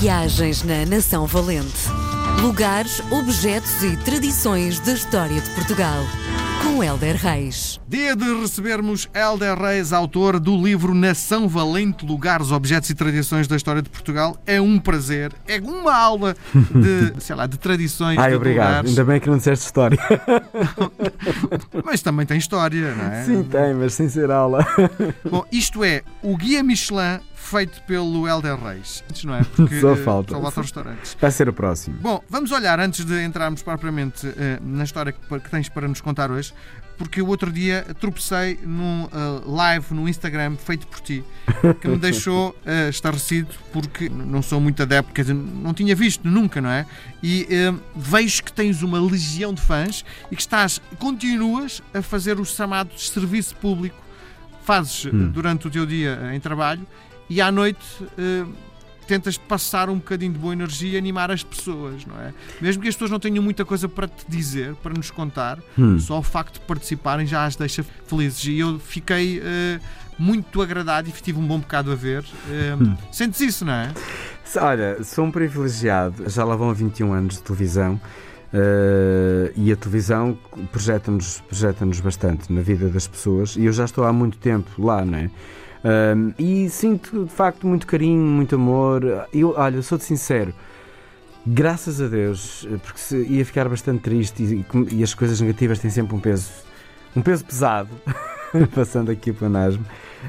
Viagens na Nação Valente. Lugares, objetos e tradições da história de Portugal. Com Helder Reis. Dia de recebermos Helder Reis, autor do livro Nação Valente, Lugares, Objetos e Tradições da História de Portugal. É um prazer, é uma aula de, sei lá, de tradições Ai, de obrigado. lugares. Ainda bem que não disseste história. Mas também tem história, não é? Sim, tem, mas sem ser aula. Bom, isto é o Guia Michelin feito pelo Helder Reis. Antes não é? Porque Só eh, falta. Só falta restaurantes. Vai ser o próximo. Bom, vamos olhar antes de entrarmos propriamente eh, na história que, tens para nos contar hoje, porque o outro dia tropecei num eh, live no Instagram feito por ti, que me deixou eh, estarrecido porque não sou muito adepto, quer dizer, não tinha visto nunca, não é? E vejo que tens uma legião de fãs e que estás, continuas a fazer o chamado serviço público, fazes Hum. durante o teu dia em trabalho e à noite. eh, tentas passar um bocadinho de boa energia e animar as pessoas, não é? Mesmo que as pessoas não tenham muita coisa para te dizer, para nos contar, Hum. só o facto de participarem já as deixa felizes. E eu fiquei eh, muito agradado e tive um bom bocado a ver. Eh, Hum. Sentes isso, não é? Olha, sou um privilegiado. Já lá vão 21 anos de televisão. eh, e a televisão projeta-nos projeta bastante na vida das pessoas e eu já estou há muito tempo lá, não é? Ahm, e sinto de facto muito carinho, muito amor. Eu, olha, sou-te sincero, graças a Deus, porque se- ia ficar bastante triste e, e as coisas negativas têm sempre um peso, um peso pesado, passando aqui o panasmo.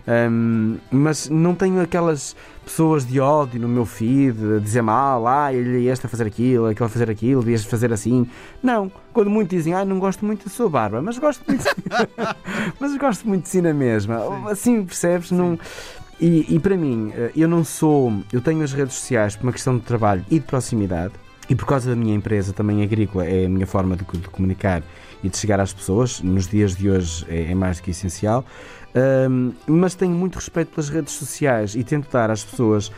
Ahm, mas não tenho aquelas pessoas de ódio no meu feed a dizer mal, ah, ele é este a fazer aquilo, aquele a fazer aquilo, devias fazer assim. Não, quando muito dizem, ah, não gosto muito da sua barba, mas gosto muito, mas gosto muito de si na mesma. Assim, percebes? Não. E, e para mim, eh, eu não sou. Eu tenho as redes sociais por uma questão de trabalho e de proximidade, e por causa da minha empresa também agrícola, é a minha forma de, de comunicar e de chegar às pessoas. Nos dias de hoje é, é mais do que essencial. Ahm, mas tenho muito respeito pelas redes sociais e tento dar às pessoas.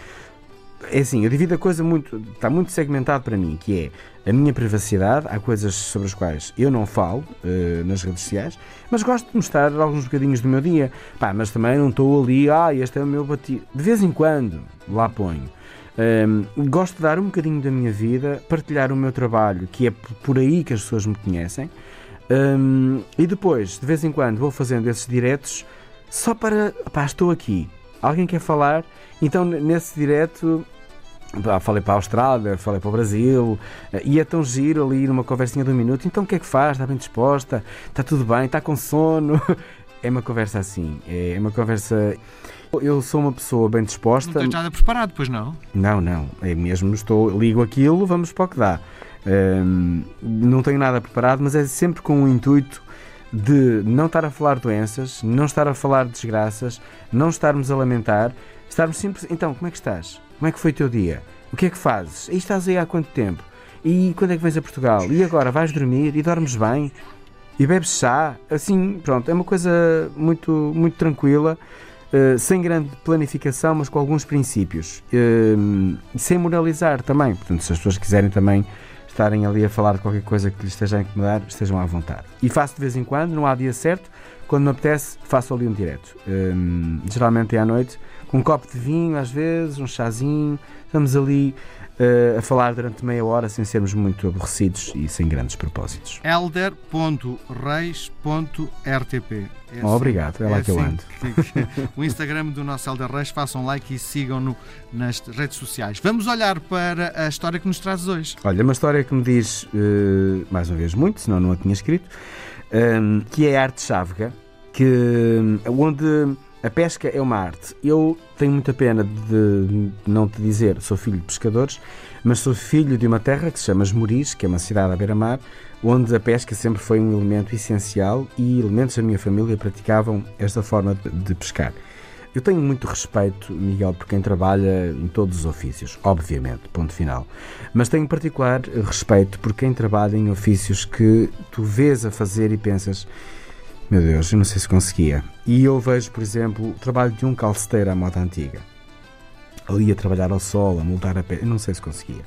É assim, eu divido a coisa muito. Está muito segmentado para mim, que é a minha privacidade. Há coisas sobre as quais eu não falo eh, nas redes sociais, mas gosto de mostrar alguns bocadinhos do meu dia. Pá, mas também não estou ali, ah, este é o meu batido. De vez em quando lá ponho. Ahm, gosto de dar um bocadinho da minha vida, partilhar o meu trabalho, que é por aí que as pessoas me conhecem. Ahm, e depois, de vez em quando, vou fazendo esses diretos só para. Pá, estou aqui. Alguém quer falar? Então, nesse direto. falei para a Austrália, falei para o Brasil, eh, e é tão giro ali numa conversinha de um minuto. Então, o que é que faz? Está bem disposta? Está tudo bem? Está com sono? É uma conversa assim. É uma conversa. Eu sou uma pessoa bem Não disposta. tens nada preparado, pois não? Não, não. É mesmo, estou, ligo aquilo, vamos para o que dá. Hum, não tenho nada preparado, mas é sempre com o intuito de não estar a falar doenças, não estar a falar de desgraças, não estarmos a lamentar, estarmos simples. Então, como é que estás? Como é que foi o teu dia? O que é que fazes? E estás aí há quanto tempo? E quando é que vens a Portugal? E agora vais dormir e dormes bem? E bebes chá? Assim, pronto, é uma coisa muito, muito tranquila. Uh, sem grande planificação, mas com alguns princípios. Uh, sem moralizar também. Portanto, se as pessoas quiserem também estarem ali a falar de qualquer coisa que lhes esteja a incomodar, estejam à vontade. E faço de vez em quando, não há dia certo. Quando me apetece, faço ali um direto. Uh, geralmente é à noite, com um copo de vinho, às vezes, um chazinho. Estamos ali uh, a falar durante meia hora sem sermos muito aborrecidos e sem grandes propósitos. elder.reis.rtp É Oh, obrigado, é lá que eu assim ando. que- que- o Instagram do nosso Helder Reis, façam like e sigam-no nas redes sociais. Vamos olhar para a história que nos trazes hoje. Olha, uma história que me diz, eh, mais uma vez, muito, senão não a tinha escrito, ehm, que é a arte chávega, que, onde a pesca é uma arte. Eu tenho muita pena de não te dizer, sou filho de pescadores, mas sou filho de uma terra que se chama Esmoriz, que é uma cidade à beira-mar, onde a pesca sempre foi um elemento essencial e elementos da minha família praticavam esta forma de pescar. Eu tenho muito respeito, Miguel, por quem trabalha em todos os ofícios, obviamente, ponto final. Mas tenho particular respeito por quem trabalha em ofícios que tu vês a fazer e pensas: meu Deus, eu não sei se conseguia. E eu vejo, por exemplo, o trabalho de um calceteiro à moda antiga. Ali a trabalhar ao sol, a moldar a pele, eu não sei se conseguia.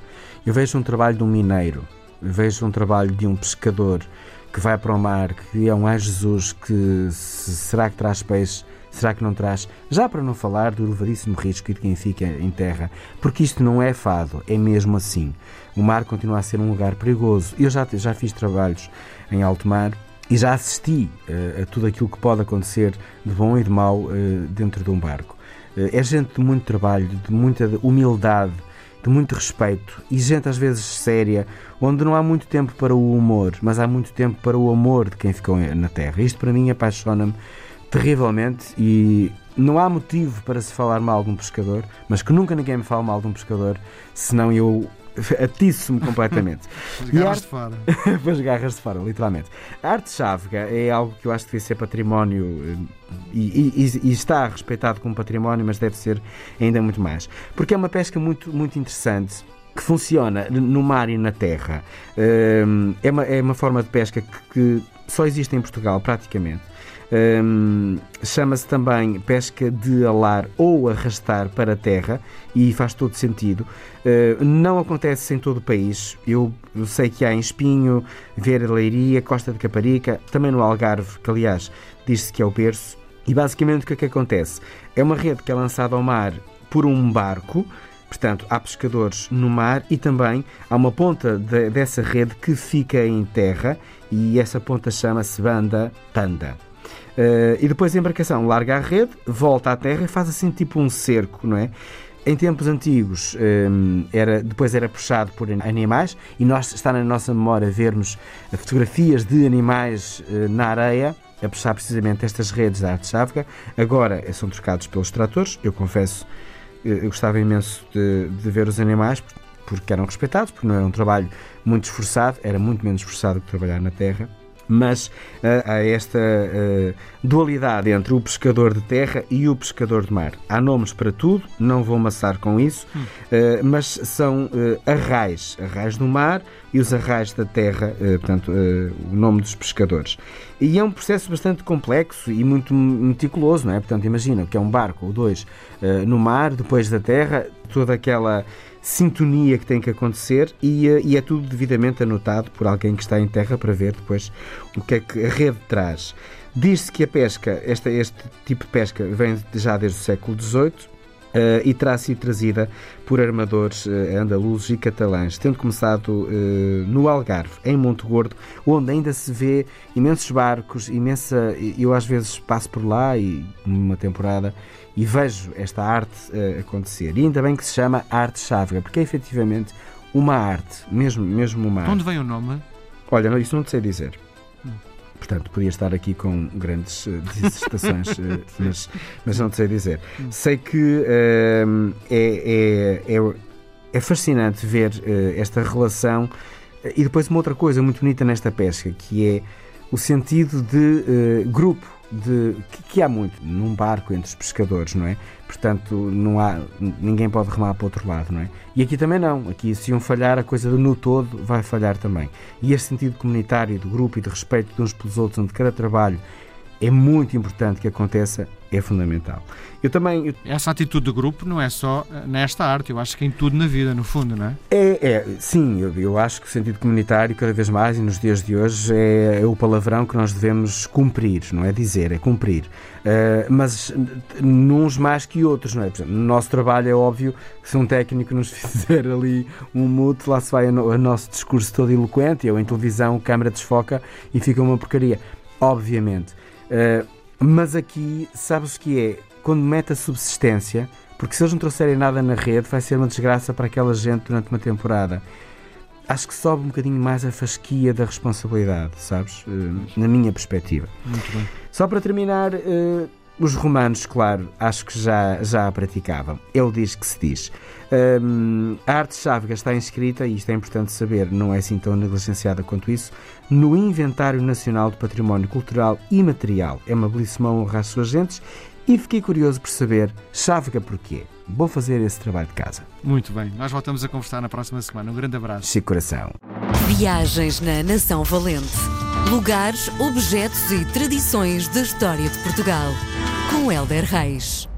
Eu vejo um trabalho de um mineiro, eu vejo um trabalho de um pescador que vai para o mar, que é um ai Jesus que se- será que traz peixe Será que não traz? Já para não falar do elevadíssimo risco de quem fica em terra, porque isto não é fado, é mesmo assim. O mar continua a ser um lugar perigoso. Eu já, já fiz trabalhos em alto mar e já assisti uh, a tudo aquilo que pode acontecer de bom e de mau uh, dentro de um barco. Uh, é gente de muito trabalho, de muita humildade, de muito respeito e gente às vezes séria, onde não há muito tempo para o humor, mas há muito tempo para o amor de quem ficou na Terra. Isto para mim apaixona-me terrivelmente e não há motivo para se falar mal de um pescador, mas que nunca ninguém me fala mal de um pescador, senão eu atiço-me completamente. As garras de fora. As garras de fora, literalmente. A arte chávega é algo que eu acho que deve ser património eh, e, e, e, está respeitado como património, mas deve ser ainda muito mais. Porque é uma pesca muito, muito interessante que funciona no mar e na terra. Eh, é uma, é uma forma de pesca que, que só existe em Portugal, praticamente. Um, Chama-se também pesca de alar ou arrastar para a terra e faz todo sentido. Uh, não acontece em todo o país. Eu, sei que há em Espinho, Vieira Leiria, Costa de Caparica, também no Algarve, que aliás diz-se que é o berço. E basicamente o que é que acontece? É uma rede que é lançada ao mar por um barco. Portanto, há pescadores no mar e também há uma ponta de, dessa rede que fica em terra e essa ponta chama-se banda panda. Uh, e depois a embarcação larga a rede, volta à terra e faz assim tipo um cerco, não é? Em tempos antigos, um, eh, era, depois era puxado por animais e nós está na nossa memória vermos fotografias de animais uh, na areia a puxar precisamente estas redes da arte chávega. Agora são trocados pelos tratores. Eu confesso, eu gostava imenso de, de ver os animais porque eram respeitados, porque não era um trabalho muito esforçado, era muito menos esforçado que trabalhar na terra mas uh, há esta uh, dualidade entre o pescador de terra e o pescador de mar. Há nomes para tudo, não vou amassar com isso, uh, mas são arrais, arrais do mar e os arrais da terra, portanto, o nome dos pescadores. E é um processo bastante complexo e muito meticuloso, não é? Portanto, imagina que é um barco ou dois no mar, depois da terra, toda aquela sintonia que tem que acontecer e, eh, e, é tudo devidamente anotado por alguém que está em terra para ver depois o que é que a rede traz. Diz-se que a pesca, esta, este tipo de pesca, vem já desde o século XVIII. Uh, e terá sido trazida por armadores uh, andaluzes e catalães, tendo começado uh, no Algarve, em Monte Gordo, onde ainda se vê imensos barcos, imensa. Eu às vezes passo por lá e numa temporada e vejo esta arte acontecer. E ainda bem que se chama arte chávega, porque é efetivamente uma arte, mesmo, mesmo uma arte. De onde vem o nome? Olha, isso não te sei dizer. Portanto, podia estar aqui com grandes uh, dissertações, uh, mas, mas não te sei dizer. Hum. Sei que uh, é, é, é, é, fascinante ver esta relação. E depois uma outra coisa muito bonita nesta pesca, que é o sentido de grupo de que, que, há muito num barco entre os pescadores, não é? Portanto, não há ninguém pode remar para o outro lado, não é? E aqui também não. Aqui se um falhar a coisa no todo vai falhar também. E este sentido comunitário do grupo e de respeito de uns pelos outros, onde cada trabalho é muito importante que aconteça, é fundamental. Eu também. Eu... Essa atitude de grupo não é só eh, nesta arte, eu acho que em tudo na vida, no fundo, não é? É, é sim, eu, eu acho que o sentido comunitário, cada vez mais, e nos dias de hoje, é, é o palavrão que nós devemos cumprir, não é dizer, é cumprir. Uh, mas uns mais que outros, não é? Exemplo, no nosso trabalho é óbvio que se um técnico nos fizer ali um mute, lá se vai o no, nosso discurso todo eloquente, ou em televisão, câmara desfoca e fica uma porcaria. Obviamente. Uh, mas aqui, sabes o que é? Quando mete a subsistência, porque se eles não trouxerem nada na rede, vai ser uma desgraça para aquela gente durante uma temporada. Acho que sobe um bocadinho mais a fasquia da responsabilidade, sabes? Uh, na minha perspectiva. Muito bem. Só para terminar, uh, os romanos, claro, acho que já, já a praticavam. Ele diz que se diz. Um, a arte chávega está inscrita, e isto é importante saber, não é assim tão negligenciada quanto isso, no Inventário Nacional de Património Cultural e Material. É uma belíssima honra às suas gentes e fiquei curioso por saber chávega porquê. Vou fazer esse trabalho de casa. Muito bem, nós voltamos a conversar na próxima semana. Um grande abraço. Chico Coração. Viagens na Nação Valente. Lugares, objetos e tradições da história de Portugal com Helder Reis.